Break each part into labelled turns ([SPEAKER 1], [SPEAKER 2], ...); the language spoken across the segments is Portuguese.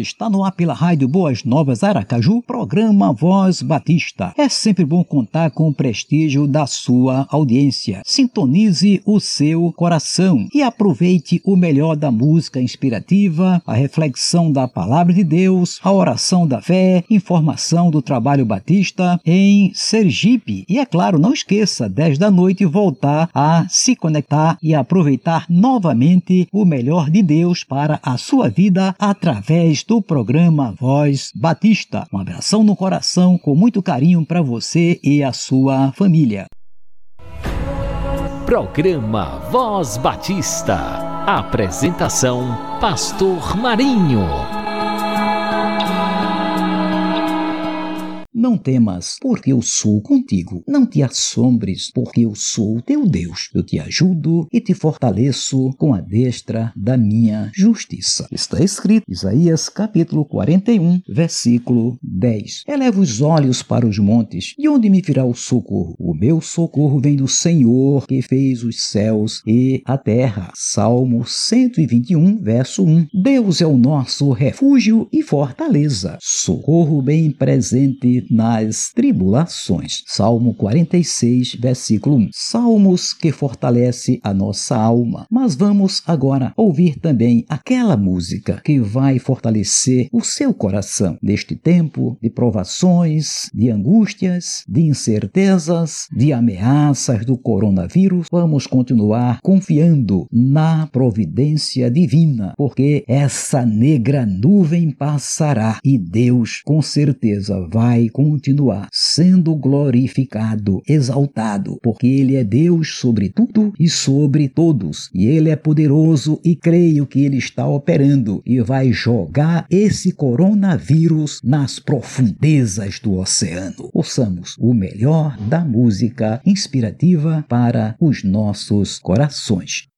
[SPEAKER 1] Está no ar pela Rádio Boas Novas Aracaju, programa Voz Batista. É sempre bom contar com o prestígio da sua audiência. Sintonize o seu coração e aproveite o melhor da música inspirativa, a reflexão da palavra de Deus, a oração da fé, informação do trabalho batista em Sergipe. E é claro, não esqueça, 10 da noite, voltar a se conectar e aproveitar novamente o melhor de Deus para a sua vida através do programa Voz Batista. Um abração no coração com muito carinho para você e a sua família.
[SPEAKER 2] Programa Voz Batista. Apresentação Pastor Marinho.
[SPEAKER 1] Não temas, porque eu sou contigo. Não te assombres, porque eu sou teu Deus. Eu te ajudo e te fortaleço com a destra da minha justiça. Está escrito, Isaías capítulo 41, versículo 10. Eleva os olhos para os montes, de onde me virá o socorro? O meu socorro vem do Senhor, que fez os céus e a terra. Salmo 121, verso 1. Deus é o nosso refúgio e fortaleza, socorro bem presente nas tribulações. Salmo 46, versículo 1. Salmos que fortalece a nossa alma. Mas vamos agora ouvir também aquela música que vai fortalecer o seu coração neste tempo de provações, de angústias, de incertezas, de ameaças do coronavírus. Vamos continuar confiando na providência divina, porque essa negra nuvem passará e Deus com certeza vai continuar sendo glorificado, exaltado, porque Ele é Deus sobre tudo e sobre todos, e Ele é poderoso e creio que Ele está operando e vai jogar esse coronavírus nas profundezas do oceano. Ouçamos o melhor da música inspirativa para os nossos corações.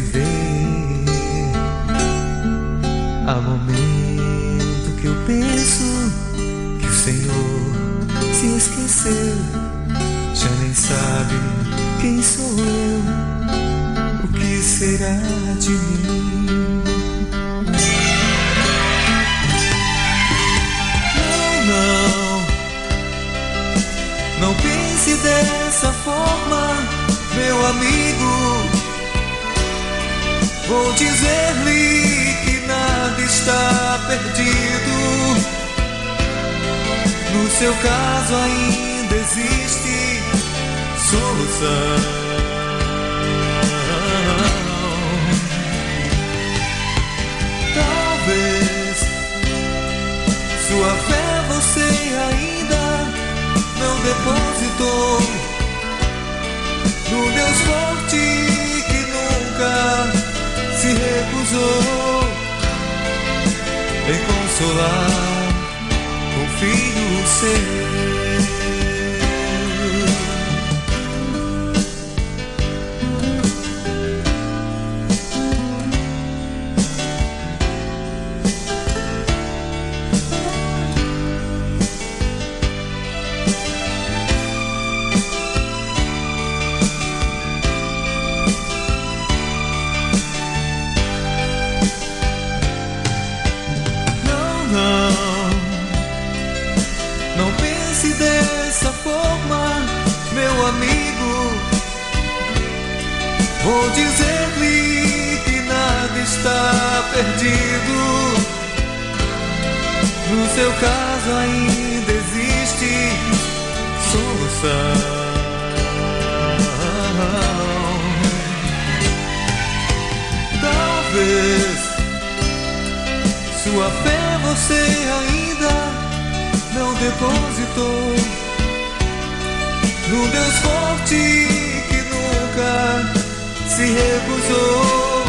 [SPEAKER 3] Viver. Há momento que eu penso que o Senhor se esqueceu, já nem sabe quem sou eu, o que será de mim. Não pense dessa forma, meu amigo. Vou dizer-lhe que nada está perdido. No seu caso ainda existe solução. Talvez sua fé você ainda não depositou no Deus forte que nunca se recusou em consolar o filho seu. Seu caso ainda existe solução. Talvez sua fé você ainda não depositou no Deus forte que nunca se recusou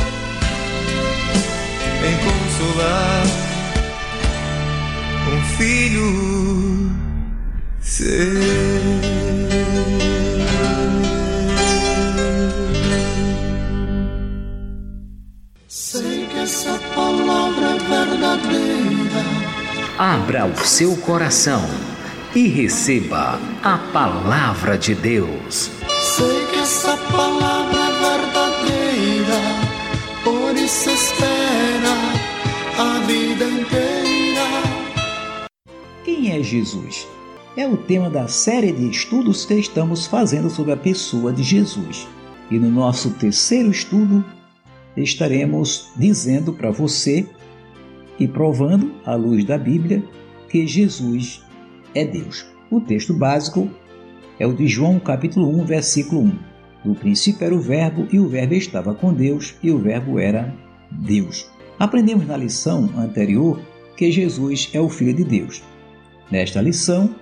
[SPEAKER 3] em consolar filho
[SPEAKER 4] que essa palavra é verdadeira.
[SPEAKER 2] Abra o seu coração e receba a palavra de Deus.
[SPEAKER 4] Sei que essa palavra é verdadeira. Por isso espera a vida inteira.
[SPEAKER 1] Quem é Jesus? É o tema da série de estudos que estamos fazendo sobre a pessoa de Jesus. E no nosso terceiro estudo, estaremos dizendo para você e provando, à luz da Bíblia, que Jesus é Deus. O texto básico é o de João capítulo 1, versículo 1. No princípio era o Verbo, e o Verbo estava com Deus, e o Verbo era Deus. Aprendemos na lição anterior que Jesus é o Filho de Deus. Nesta lição,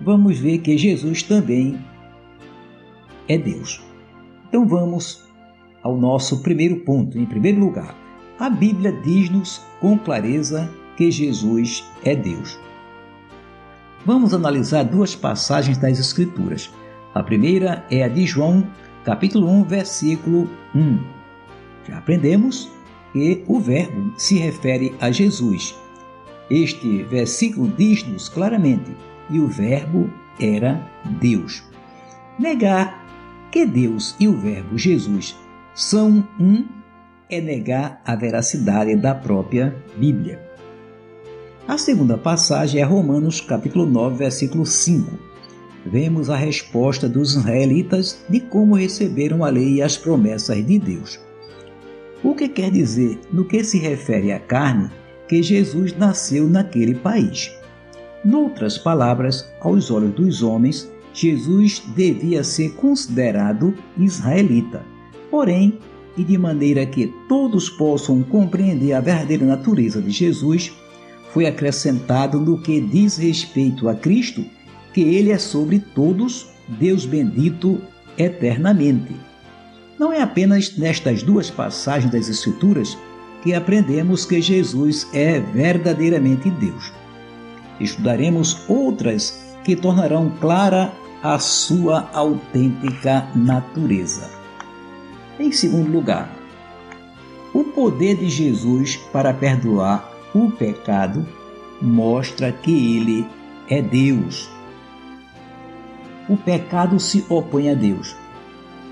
[SPEAKER 1] vamos ver que Jesus também é Deus. Então vamos ao nosso primeiro ponto. Em primeiro lugar, a Bíblia diz-nos com clareza que Jesus é Deus. Vamos analisar duas passagens das Escrituras. A primeira é a de João, capítulo 1, versículo 1. Já aprendemos que o Verbo se refere a Jesus. Este versículo diz-nos claramente: e o Verbo era Deus. Negar que Deus e o Verbo Jesus são um é negar a veracidade da própria Bíblia. A segunda passagem é Romanos capítulo 9, versículo 5. Vemos a resposta dos israelitas de como receberam a lei e as promessas de Deus. O que quer dizer, no que se refere à carne, que Jesus nasceu naquele país. Noutras palavras, aos olhos dos homens, Jesus devia ser considerado israelita. Porém, e de maneira que todos possam compreender a verdadeira natureza de Jesus, foi acrescentado no que diz respeito a Cristo que ele é sobre todos, Deus bendito eternamente. Não é apenas nestas duas passagens das Escrituras que aprendemos que Jesus é verdadeiramente Deus. Estudaremos outras que tornarão clara a sua autêntica natureza. Em segundo lugar, o poder de Jesus para perdoar o pecado mostra que ele é Deus. O pecado se opõe a Deus.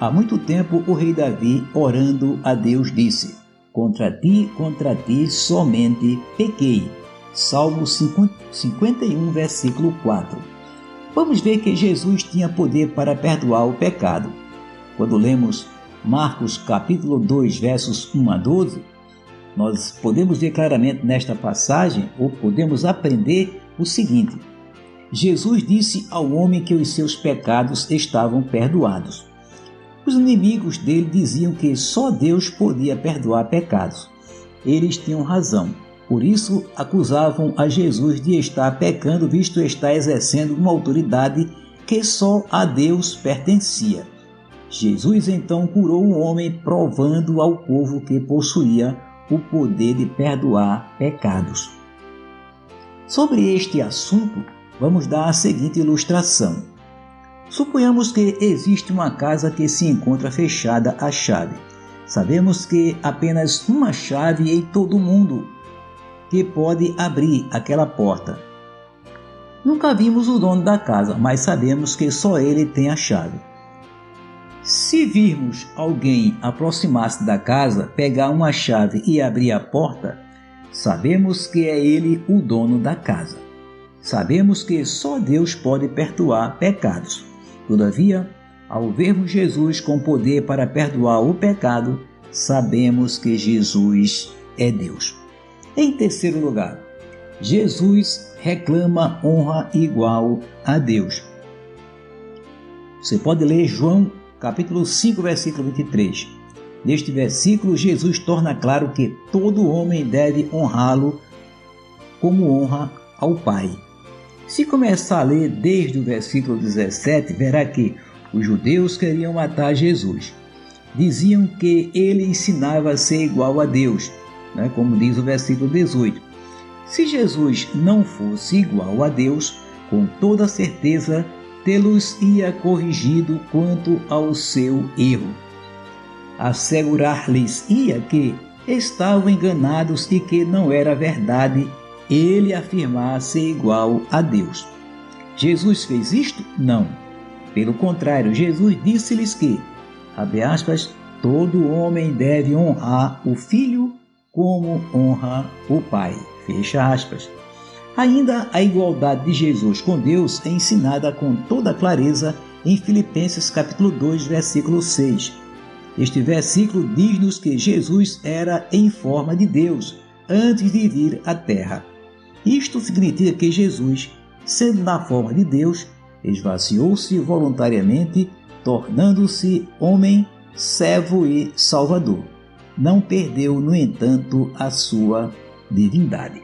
[SPEAKER 1] Há muito tempo o rei Davi, orando a Deus, disse: Contra ti, contra ti somente pequei. Salmo 51, versículo 4. Vamos ver que Jesus tinha poder para perdoar o pecado. Quando lemos Marcos capítulo 2, versos 1 a 12, nós podemos ver claramente nesta passagem, ou podemos aprender o seguinte: Jesus disse ao homem que os seus pecados estavam perdoados. Os inimigos dele diziam que só Deus podia perdoar pecados. Eles tinham razão. Por isso, acusavam a Jesus de estar pecando, visto estar exercendo uma autoridade que só a Deus pertencia. Jesus então curou o homem, provando ao povo que possuía o poder de perdoar pecados. Sobre este assunto, vamos dar a seguinte ilustração. Suponhamos que existe uma casa que se encontra fechada à chave. Sabemos que apenas uma chave em todo o mundo que pode abrir aquela porta. Nunca vimos o dono da casa, mas sabemos que só ele tem a chave. Se virmos alguém aproximar-se da casa, pegar uma chave e abrir a porta, sabemos que é ele o dono da casa. Sabemos que só Deus pode perdoar pecados. Todavia, Ao vermos Jesus com poder para perdoar o pecado, sabemos que Jesus é Deus. Em terceiro lugar, Jesus reclama honra igual a Deus. Você pode ler João capítulo 5, versículo 23. Neste versículo, Jesus torna claro que todo homem deve honrá-lo como honra ao Pai. Se começar a ler desde o versículo 17, verá que os judeus queriam matar Jesus. Diziam que ele ensinava a ser igual a Deus, né, como diz o versículo 18. Se Jesus não fosse igual a Deus, com toda certeza tê-los ia corrigido quanto ao seu erro. Assegurar-lhes ia que estavam enganados e que não era verdade ele afirmar ser igual a Deus. Jesus fez isto? Não. Pelo contrário, Jesus disse-lhes que, abre aspas, todo homem deve honrar o filho como honra o pai. Fecha aspas. Ainda a igualdade de Jesus com Deus é ensinada com toda clareza em Filipenses capítulo 2, versículo 6. Este versículo diz-nos que Jesus era em forma de Deus antes de vir à terra. Isto significa que Jesus, sendo na forma de Deus, esvaziou-se voluntariamente, tornando-se homem, servo e salvador. Não perdeu, no entanto, a sua divindade.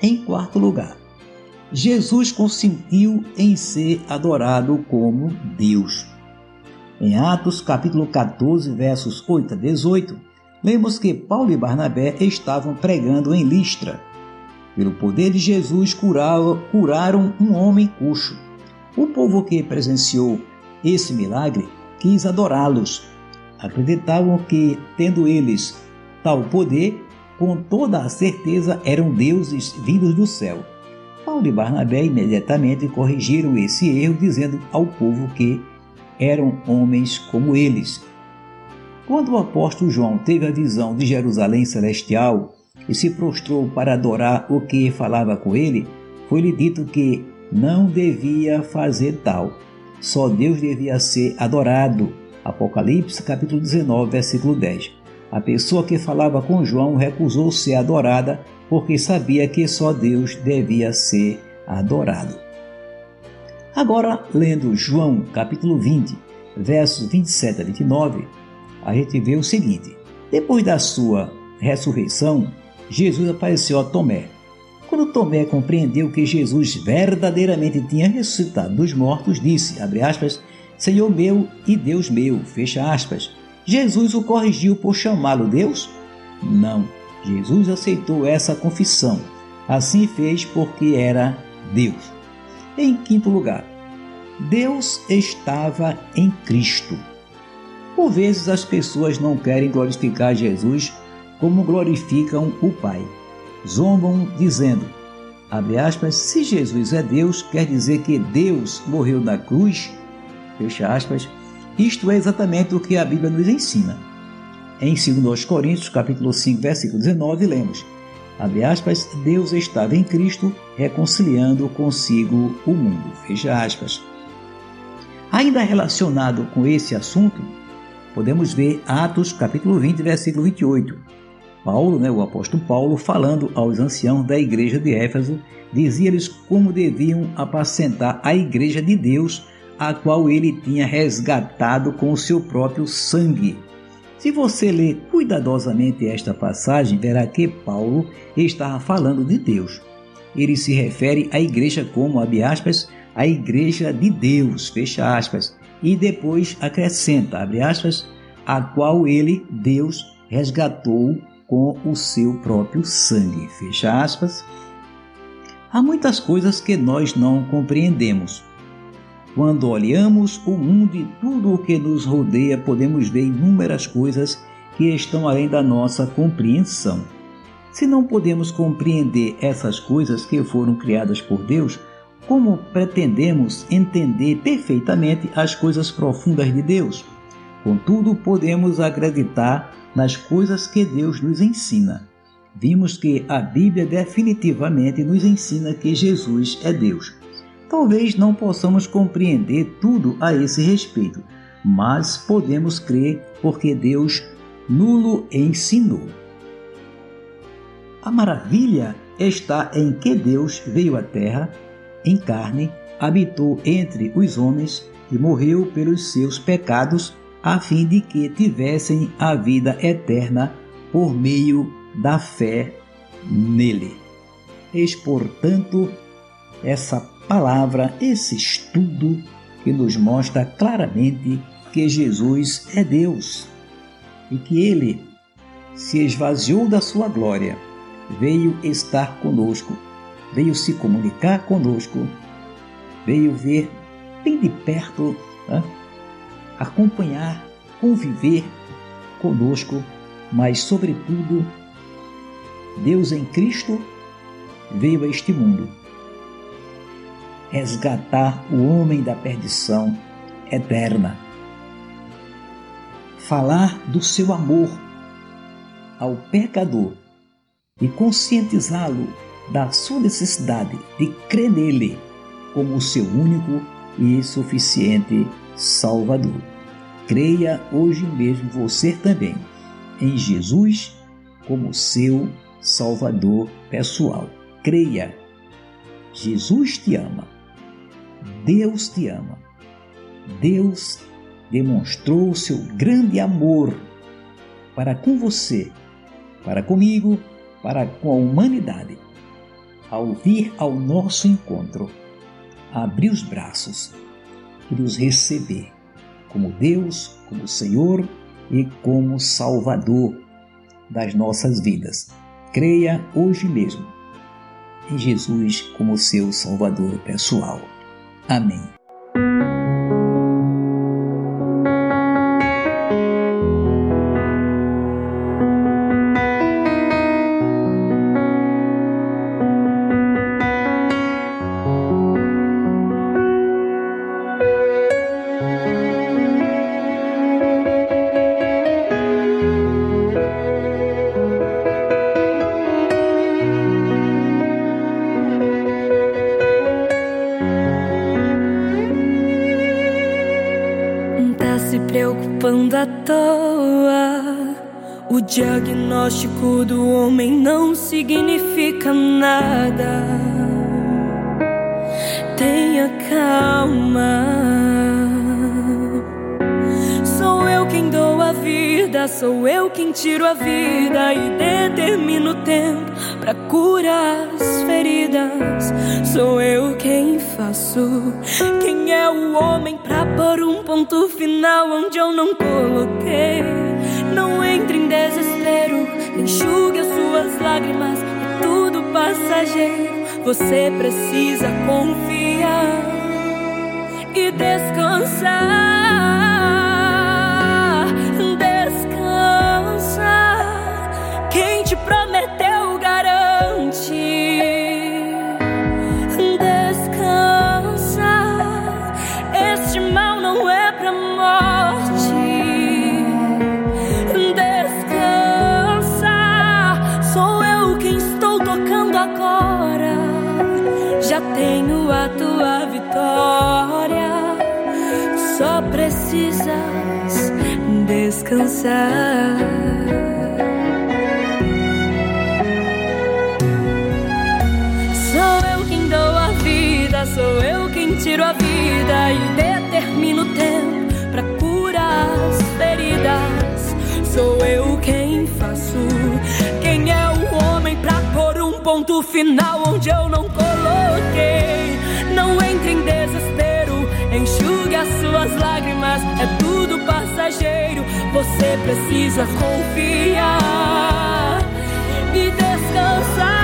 [SPEAKER 1] Em quarto lugar, Jesus consentiu em ser adorado como Deus. Em Atos capítulo 14, versos 8 a 18, lemos que Paulo e Barnabé estavam pregando em Listra pelo poder de Jesus, curaram um homem coxo. O povo que presenciou esse milagre quis adorá-los. Acreditavam que, tendo eles tal poder, com toda a certeza eram deuses vindos do céu. Paulo e Barnabé imediatamente corrigiram esse erro, dizendo ao povo que eram homens como eles. Quando o apóstolo João teve a visão de Jerusalém celestial, e se prostrou para adorar o que falava com ele, foi-lhe dito que não devia fazer tal. Só Deus devia ser adorado. Apocalipse capítulo 19, versículo 10. A pessoa que falava com João recusou ser adorada porque sabia que só Deus devia ser adorado. Agora, lendo João capítulo 20, versos 27 a 29, a gente vê o seguinte: Depois da sua ressurreição, Jesus apareceu a Tomé. Quando Tomé compreendeu que Jesus verdadeiramente tinha ressuscitado dos mortos, disse, aspas, Senhor meu e Deus meu, fecha aspas. Jesus o corrigiu por chamá-lo Deus? Não, Jesus aceitou essa confissão. Assim fez porque era Deus. Em quinto lugar, Deus estava em Cristo. Por vezes as pessoas não querem glorificar Jesus como glorificam o Pai. Zombam dizendo, abre aspas, se Jesus é Deus, quer dizer que Deus morreu na cruz, fecha aspas, isto é exatamente o que a Bíblia nos ensina. Em 2 Coríntios, capítulo 5, versículo 19, lemos, abre aspas, Deus estava em Cristo reconciliando consigo o mundo, fecha aspas. Ainda relacionado com esse assunto, podemos ver Atos capítulo 20, versículo 28, Paulo, né, o apóstolo Paulo, falando aos anciãos da igreja de Éfeso, dizia-lhes como deviam apacentar a igreja de Deus, a qual ele tinha resgatado com o seu próprio sangue. Se você ler cuidadosamente esta passagem, verá que Paulo estava falando de Deus. Ele se refere à igreja como, abre aspas, a igreja de Deus, fecha aspas, e depois acrescenta, abre aspas, a qual ele, Deus, resgatou com o seu próprio sangue. Fecha aspas. Há muitas coisas que nós não compreendemos. Quando olhamos o mundo e tudo o que nos rodeia, podemos ver inúmeras coisas que estão além da nossa compreensão. Se não podemos compreender essas coisas que foram criadas por Deus, como pretendemos entender perfeitamente as coisas profundas de Deus? Contudo, podemos acreditar nas coisas que Deus nos ensina. Vimos que a Bíblia definitivamente nos ensina que Jesus é Deus. Talvez não possamos compreender tudo a esse respeito, mas podemos crer porque Deus nulo ensinou. A maravilha está em que Deus veio à terra em carne, habitou entre os homens e morreu pelos seus pecados, a fim de que tivessem a vida eterna por meio da fé nele. Eis, portanto, essa palavra, esse estudo que nos mostra claramente que Jesus é Deus e que ele se esvaziou da sua glória, veio estar conosco, veio se comunicar conosco, veio ver bem de perto, né? Acompanhar, conviver conosco, mas, sobretudo, Deus em Cristo veio a este mundo resgatar o homem da perdição eterna. Falar do seu amor ao pecador e conscientizá-lo da sua necessidade de crer nele como o seu único e suficiente Salvador. Creia hoje mesmo você também em Jesus como seu Salvador pessoal. Creia. Jesus te ama. Deus te ama. Deus demonstrou seu grande amor para com você, para comigo, para com a humanidade. Ao vir ao nosso encontro, abrir os braços e nos receber como Deus, como Senhor e como Salvador das nossas vidas. Creia hoje mesmo em Jesus como seu Salvador pessoal. Amém.
[SPEAKER 5] Diagnóstico do homem não significa nada. Tenha calma. Sou eu quem dou a vida, sou eu quem tiro a vida e determino o tempo para curar as feridas. Sou eu quem faço. Quem é o homem pra pôr um ponto final onde eu não coloquei? Enxugue as suas lágrimas. É tudo passageiro. Você precisa confiar e descansar. Precisas descansar. Sou eu quem dou a vida, sou eu quem tiro a vida e determino o tempo para curar as feridas. Sou eu quem faço. Quem é o homem pra pôr um ponto final onde eu não coloquei? Não entre em desespero, enxugue as suas lágrimas, é tudo passageiro. Você precisa confiar e descansar.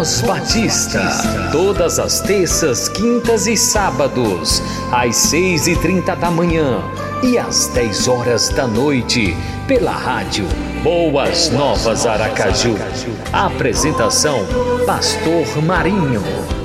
[SPEAKER 2] Voz Batista. Todas as terças, quintas e sábados, às seis e trinta da manhã e às dez horas da noite, pela rádio Boas Novas Aracaju. Apresentação: Pastor Marinho.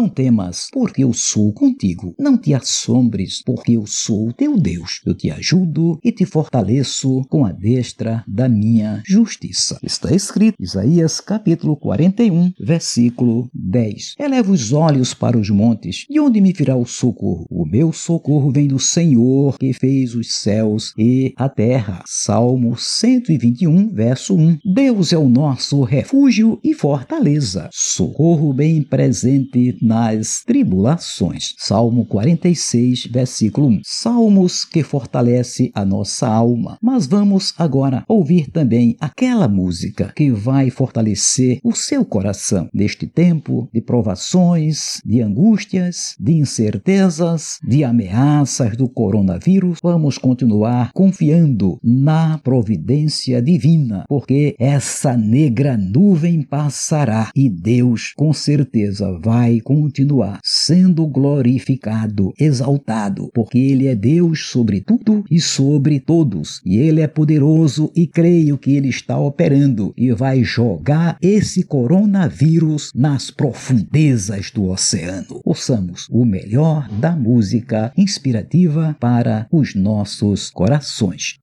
[SPEAKER 1] Não temas, porque eu sou contigo. Não te assombres, porque eu sou teu Deus. Eu te ajudo e te fortaleço com a destra da minha justiça. Está escrito, Isaías capítulo 41, versículo 10. Eleva os olhos para os montes, de onde me virá o socorro? O meu socorro vem do Senhor, que fez os céus e a terra. Salmo 121, verso 1. Deus é o nosso refúgio e fortaleza, socorro bem presente nas tribulações. Salmo 46, versículo 1. Salmos que fortalece a nossa alma. Mas vamos agora ouvir também aquela música que vai fortalecer o seu coração neste tempo de provações, de angústias, de incertezas, de ameaças do coronavírus. Vamos continuar confiando na providência divina, porque essa negra nuvem passará e Deus com certeza vai continuar sendo glorificado, exaltado, porque Ele é Deus sobre tudo e sobre todos, e Ele é poderoso e creio que Ele está operando e vai jogar esse coronavírus nas profundezas do oceano. Ouçamos o melhor da música inspirativa para os nossos corações.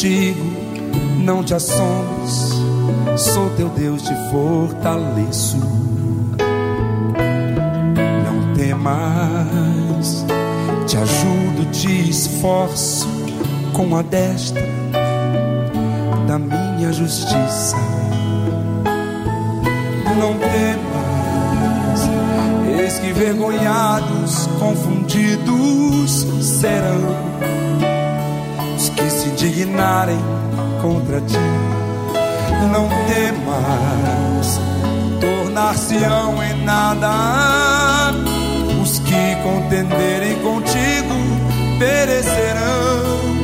[SPEAKER 6] Contigo, não te assombres, sou teu Deus, te fortaleço. Não temas, te ajudo, te esforço com a destra da minha justiça. Não temas, eis que vergonhados, confundidos serão indignarem contra ti. Não temas, tornar-se-ão em nada os que contenderem contigo. perecerão.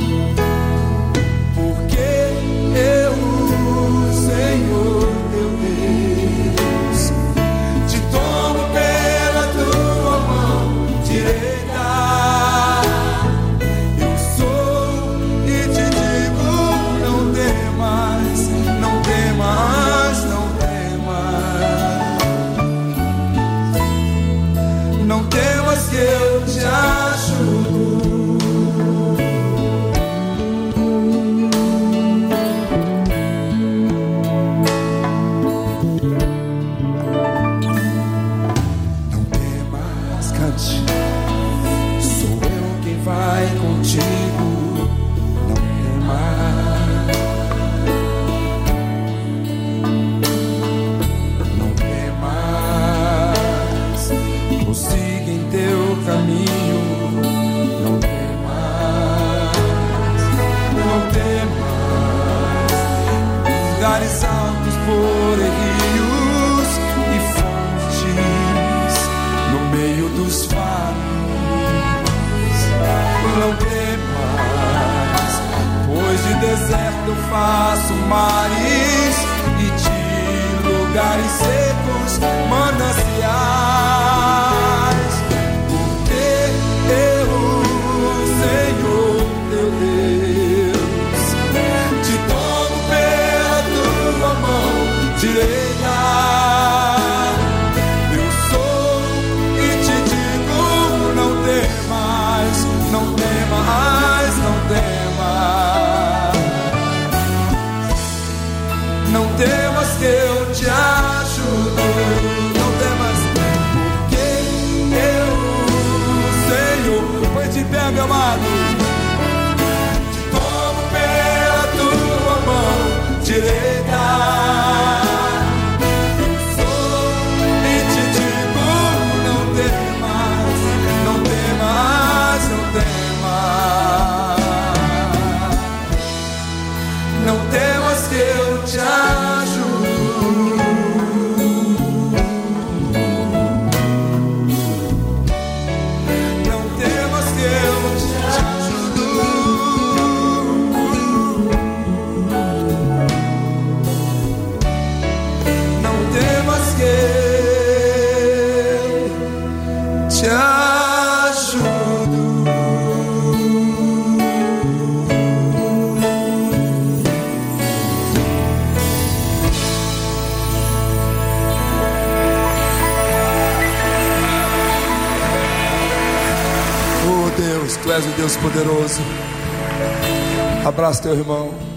[SPEAKER 6] Deus, poderoso. Abraça teu irmão.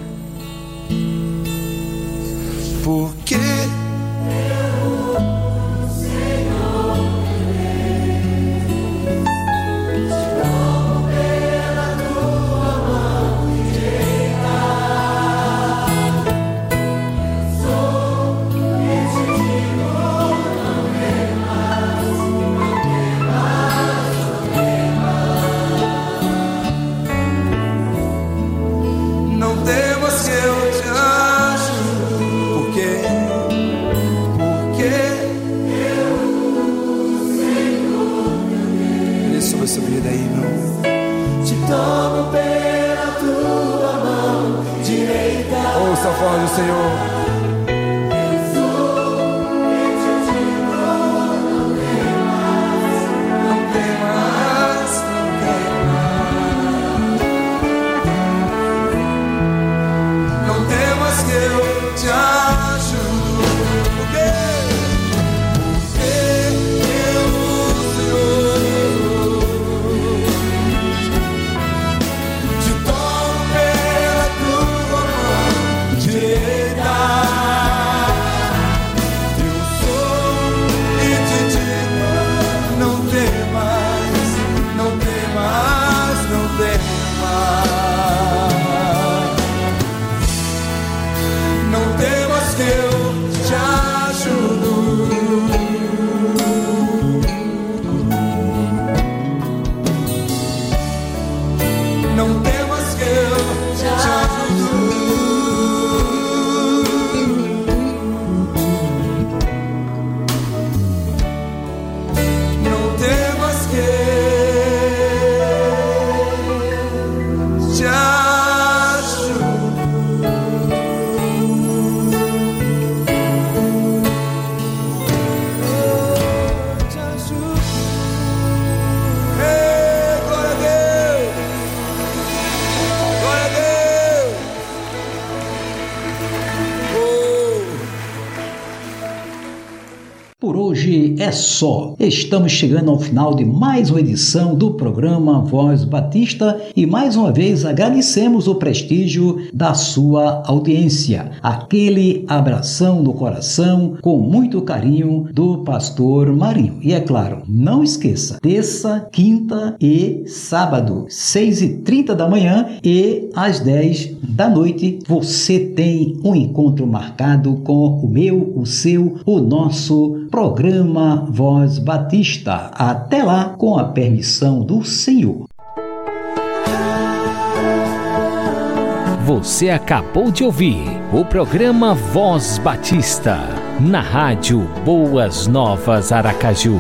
[SPEAKER 1] Hoje é só. Estamos chegando ao final de mais uma edição do programa Voz Batista e mais uma vez agradecemos o prestígio da sua audiência. Aquele abração no coração com muito carinho do pastor Marinho. E é claro, não esqueça, terça, quinta e sábado, 6 e 30 da manhã e às 10 da noite, você tem um encontro marcado com o meu, o seu, o nosso programa Voz Batista. Até lá, com a permissão do Senhor.
[SPEAKER 2] Você acabou de ouvir o programa Voz Batista, na rádio Boas Novas Aracaju.